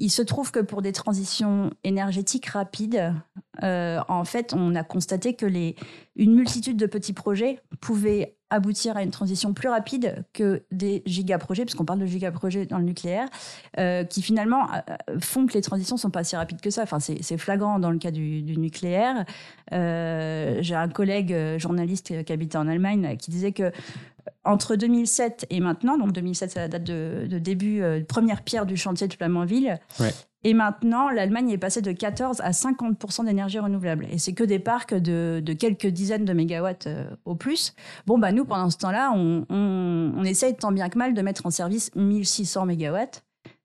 il se trouve que pour des transitions énergétiques rapides, euh, en fait, on a constaté que les, une multitude de petits projets pouvaient aboutir à une transition plus rapide que des gigaprojets, puisqu'on parle de gigaprojets dans le nucléaire, euh, qui finalement euh, font que les transitions sont pas si rapides que ça. Enfin, c'est flagrant dans le cas du, nucléaire. J'ai un collègue journaliste qui habitait en Allemagne qui disait que entre 2007 et maintenant, donc 2007 c'est la date de, début, première pierre du chantier de Flamanville, ouais. Et maintenant, l'Allemagne est passée de 14 à 50 d'énergie renouvelable. Et c'est que des parcs de, quelques dizaines de mégawatts euh, au plus. Bon, bah nous, pendant ce temps-là, on, on, essaye tant bien que mal de mettre en service 1600 mégawatts.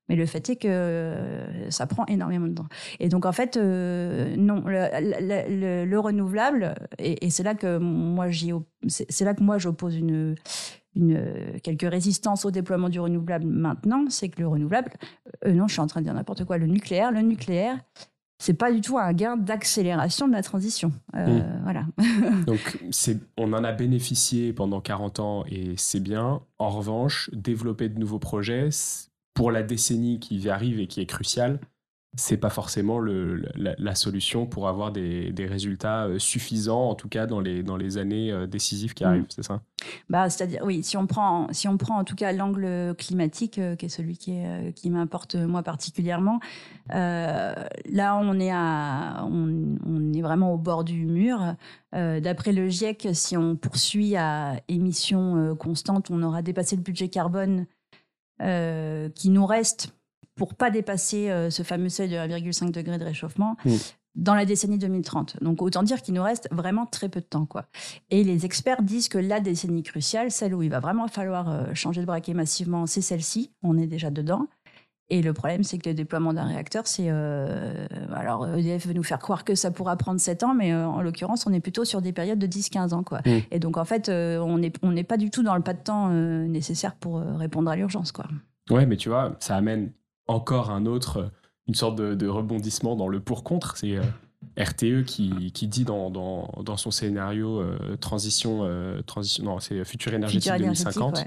Mais le fait est que euh, ça prend énormément de temps. Et donc, en fait, euh, non, le, renouvelable, et, et c'est là que moi, c'est là que moi, j'oppose une, une, quelques résistances au déploiement du renouvelable maintenant, c'est que le renouvelable, euh, non, je suis en train de dire n'importe quoi, le nucléaire, le nucléaire, c'est pas du tout un gain d'accélération de la transition. Euh, hmm. Voilà. Donc, on en a bénéficié pendant 40 ans et c'est bien. En revanche, développer de nouveaux projets pour la décennie qui arrive et qui est cruciale, c'est pas forcément le, la, solution pour avoir des, des, résultats euh, suffisants, en tout cas dans les, dans les années euh, décisives qui mm. arrivent, c'est ça? Bah, C'est-à-dire, oui, si on, prend, si on prend en tout cas l'angle climatique, euh, qui est celui qui, est, qui m'importe moi particulièrement, là on est, à, on, on, est vraiment au bord du mur. D'après le GIEC, si on poursuit à émissions constantes, on aura dépassé le budget carbone qui nous reste pour pas dépasser euh, ce fameux seuil de 1,5 degré de réchauffement. Mm. dans la décennie 2030. Donc autant dire qu'il nous reste vraiment très peu de temps. Quoi. Et les experts disent que la décennie cruciale, celle où il va vraiment falloir euh, changer de braquet massivement, c'est celle-ci. On est déjà dedans. Et le problème, c'est que le déploiement d'un réacteur, c'est... Euh, alors EDF veut nous faire croire que ça pourra prendre 7 ans, mais en l'occurrence, on est plutôt sur des périodes de 10-15 ans. Quoi. Mm. Et donc en fait, on n'est on n'est pas du tout dans le pas de temps nécessaire pour répondre à l'urgence. Quoi. Ouais, mais tu vois, ça amène encore un autre, euh, une sorte de, rebondissement dans le pour-contre. C'est euh, RTE qui, qui dit dans, dans, dans, son scénario euh, transition, transition, non, c'est futur énergétique 2050.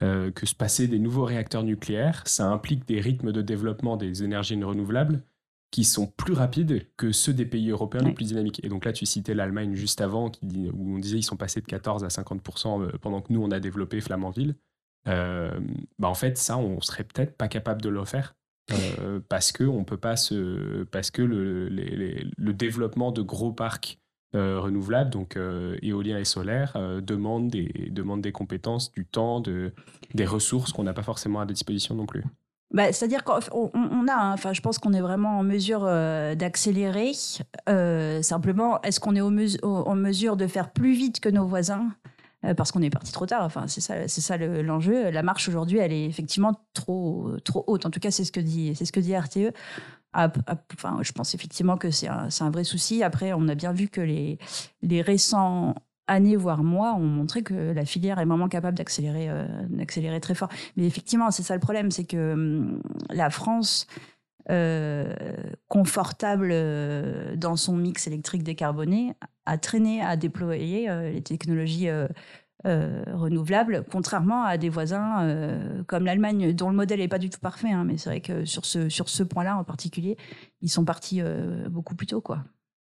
que se passer des nouveaux réacteurs nucléaires, ça implique des rythmes de développement des énergies renouvelables qui sont plus rapides que ceux des pays européens les plus dynamiques. Et donc là, tu citais l'Allemagne juste avant, qui dit, où on disait ils sont passés de 14 à 50% pendant que nous, on a développé Flamanville. Euh, bah en fait, ça, on serait peut-être pas capable de le faire. Euh, parce que on peut pas se, parce que le, le développement de gros parcs euh, renouvelables, donc éoliens et solaires, demande des, demande des compétences, du temps, de, des ressources qu'on n'a pas forcément à disposition non plus. Bah, C'est-à-dire qu'on on a, hein, enfin, je pense qu'on est vraiment en mesure d'accélérer. simplement, est-ce qu'on est en mesure de faire plus vite que nos voisins? Euh, parce qu'on est parti trop tard. Enfin, c'est ça, c'est ça l'enjeu. La marche aujourd'hui, elle est effectivement trop, trop haute. En tout cas, c'est ce que dit, c'est ce que dit RTE. Enfin, je pense effectivement que c'est un, un, vrai souci. Après, on a bien vu que les, les récents années, voire mois, ont montré que la filière est vraiment capable d'accélérer, euh, d'accélérer très fort. Mais effectivement, c'est ça le problème, c'est que hum, la France, euh, confortable dans son mix électrique décarboné, a traîné à déployer les technologies euh, renouvelables, contrairement à des voisins euh, comme l'Allemagne, dont le modèle n'est pas du tout parfait. Hein, mais c'est vrai que sur ce, sur ce point-là en particulier, ils sont partis euh, beaucoup plus tôt. Quoi.